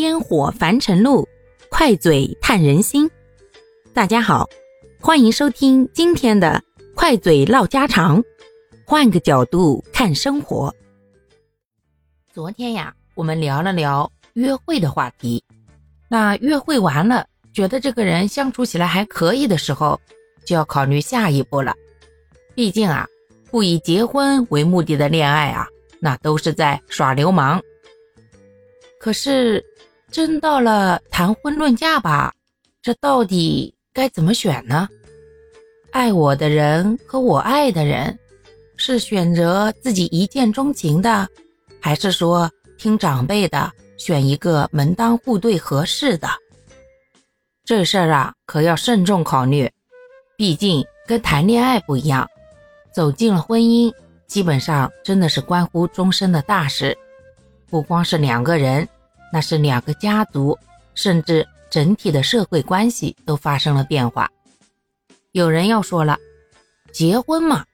烟火凡尘路，快嘴探人心。大家好，欢迎收听今天的快嘴唠家常，换个角度看生活。昨天呀，我们聊了聊约会的话题。那约会完了，觉得这个人相处起来还可以的时候，就要考虑下一步了。毕竟啊，不以结婚为目的的恋爱啊，那都是在耍流氓。可是，真到了谈婚论嫁吧，这到底该怎么选呢？爱我的人和我爱的人，是选择自己一见钟情的，还是说听长辈的，选一个门当户对合适的？这事儿啊，可要慎重考虑。毕竟跟谈恋爱不一样，走进了婚姻，基本上真的是关乎终身的大事。不光是两个人，那是两个家族，甚至整体的社会关系都发生了变化。有人要说了，结婚嘛，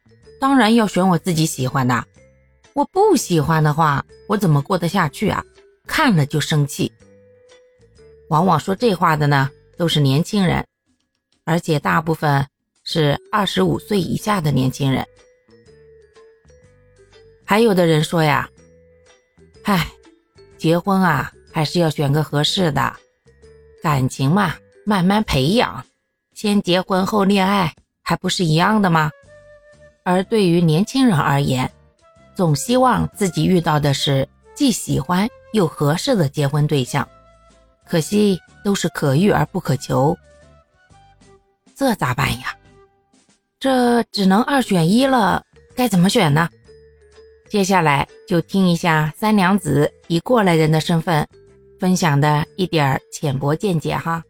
当然要选我自己喜欢的。我不喜欢的话，我怎么过得下去啊？看了就生气。往往说这话的呢，都是年轻人，而且大部分是二十五岁以下的年轻人。还有的人说呀。唉，结婚啊，还是要选个合适的。感情嘛，慢慢培养，先结婚后恋爱，还不是一样的吗？而对于年轻人而言，总希望自己遇到的是既喜欢又合适的结婚对象。可惜都是可遇而不可求，这咋办呀？这只能二选一了，该怎么选呢？接下来就听一下三娘子以过来人的身份分享的一点浅薄见解哈。